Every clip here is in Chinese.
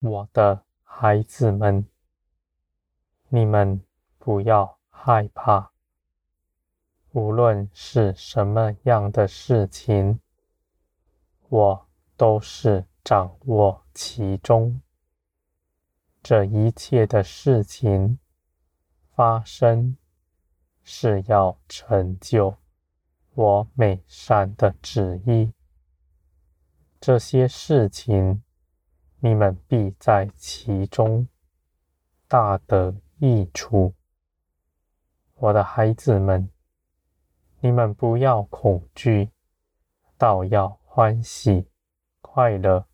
我的孩子们，你们不要害怕。无论是什么样的事情，我都是掌握其中。这一切的事情发生，是要成就我美善的旨意。这些事情，你们必在其中大得益处。我的孩子们。你们不要恐惧，倒要欢喜快乐。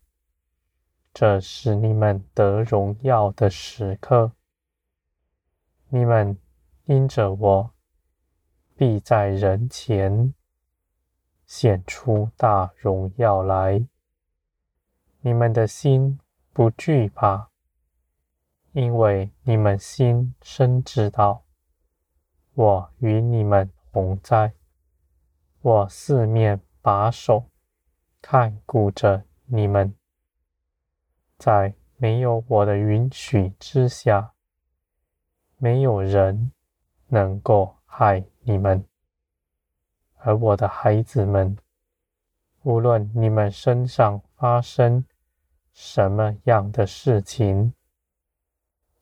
这是你们得荣耀的时刻。你们因着我，必在人前显出大荣耀来。你们的心不惧怕，因为你们心深知道，我与你们同在。我四面把守，看顾着你们，在没有我的允许之下，没有人能够害你们。而我的孩子们，无论你们身上发生什么样的事情，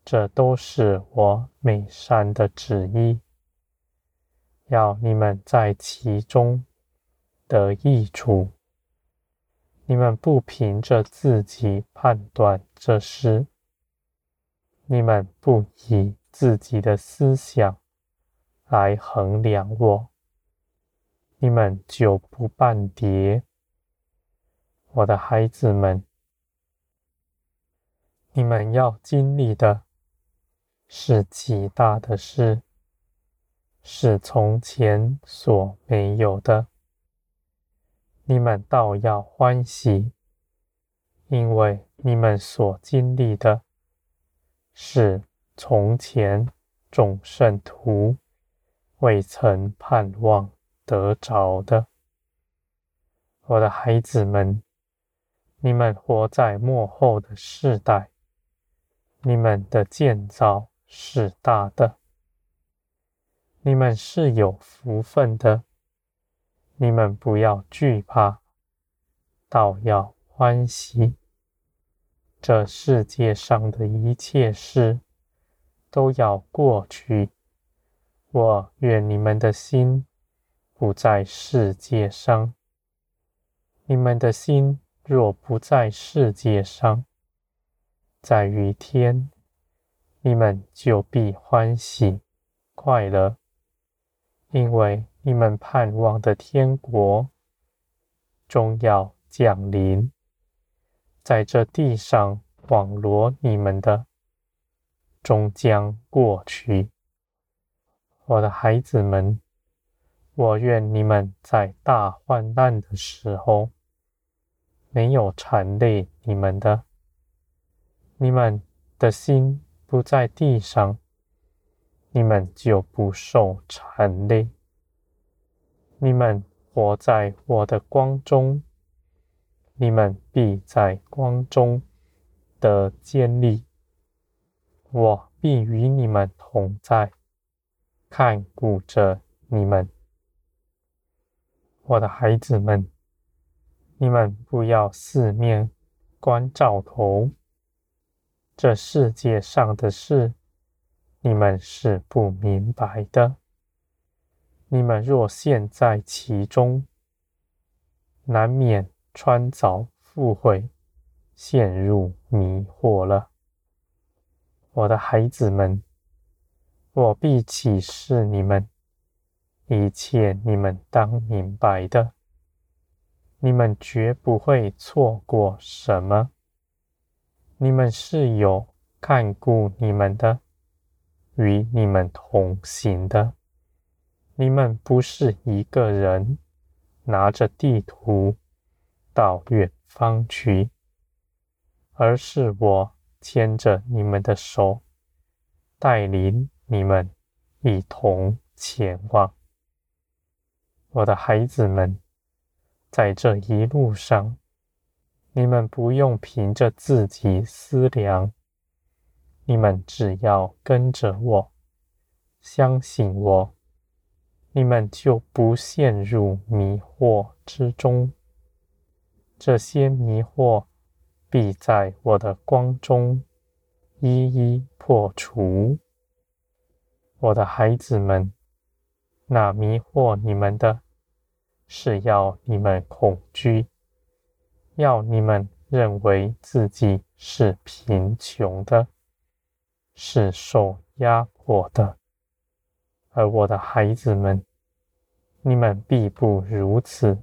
这都是我美善的旨意。要你们在其中得益处。你们不凭着自己判断这事，你们不以自己的思想来衡量我，你们就不半跌。我的孩子们，你们要经历的是极大的事。是从前所没有的，你们倒要欢喜，因为你们所经历的，是从前众圣徒未曾盼望得着的。我的孩子们，你们活在末后的世代，你们的建造是大的。你们是有福分的，你们不要惧怕，倒要欢喜。这世界上的一切事都要过去。我愿你们的心不在世界上。你们的心若不在世界上，在于天，你们就必欢喜快乐。因为你们盼望的天国终要降临，在这地上网罗你们的终将过去。我的孩子们，我愿你们在大患难的时候没有缠累你们的，你们的心不在地上。你们就不受缠累，你们活在我的光中，你们必在光中得建立。我必与你们同在，看顾着你们。我的孩子们，你们不要四面关照头，这世界上的事。你们是不明白的。你们若陷在其中，难免穿凿附会，陷入迷惑了。我的孩子们，我必启示你们一切你们当明白的。你们绝不会错过什么。你们是有看顾你们的。与你们同行的，你们不是一个人拿着地图到远方去，而是我牵着你们的手，带领你们一同前往。我的孩子们，在这一路上，你们不用凭着自己思量，你们只要跟着我，相信我，你们就不陷入迷惑之中。这些迷惑必在我的光中一一破除。我的孩子们，那迷惑你们的，是要你们恐惧。要你们认为自己是贫穷的，是受压迫的，而我的孩子们，你们必不如此。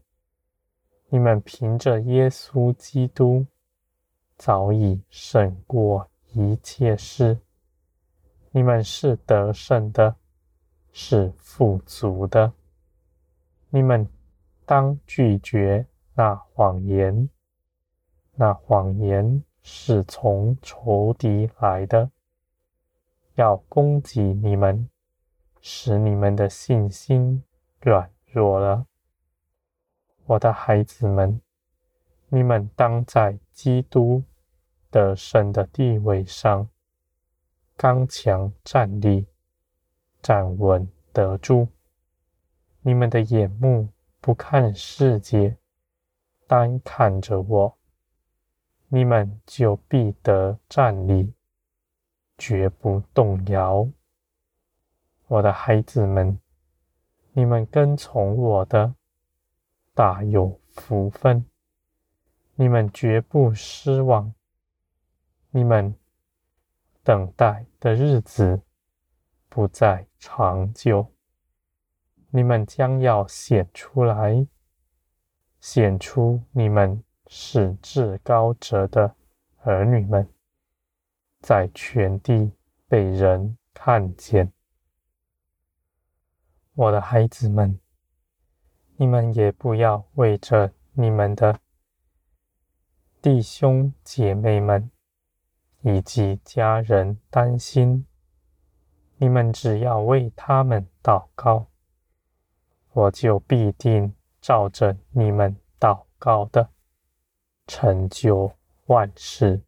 你们凭着耶稣基督，早已胜过一切事。你们是得胜的，是富足的。你们当拒绝那谎言。那谎言是从仇敌来的，要攻击你们，使你们的信心软弱了。我的孩子们，你们当在基督的神的地位上刚强站立，站稳得住。你们的眼目不看世界，单看着我。你们就必得站立，绝不动摇。我的孩子们，你们跟从我的，大有福分。你们绝不失望。你们等待的日子不再长久。你们将要显出来，显出你们。是至高者的儿女们，在全地被人看见。我的孩子们，你们也不要为着你们的弟兄姐妹们以及家人担心，你们只要为他们祷告，我就必定照着你们祷告的。成就万事，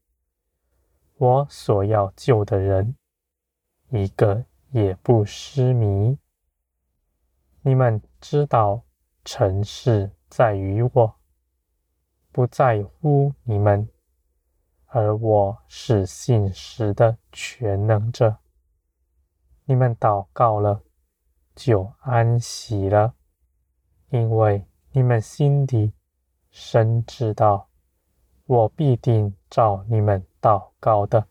我所要救的人，一个也不失迷。你们知道，成事在于我，不在乎你们，而我是信实的全能者。你们祷告了，就安息了，因为你们心里深知道。我必定照你们祷告的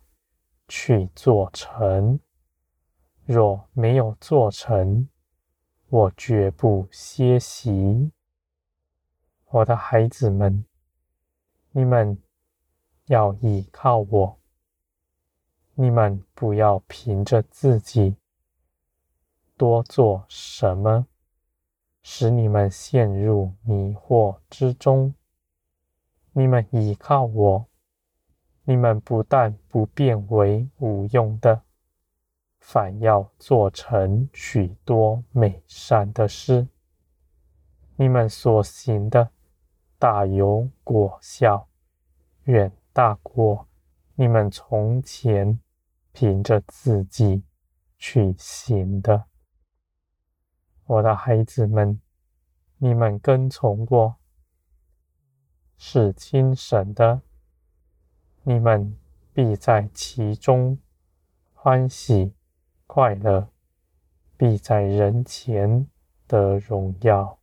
去做成。若没有做成，我绝不歇息。我的孩子们，你们要依靠我。你们不要凭着自己多做什么，使你们陷入迷惑之中。你们倚靠我，你们不但不变为无用的，反要做成许多美善的事。你们所行的大有果效，远大过你们从前凭着自己去行的。我的孩子们，你们跟从我。是精神的，你们必在其中欢喜快乐，必在人前得荣耀。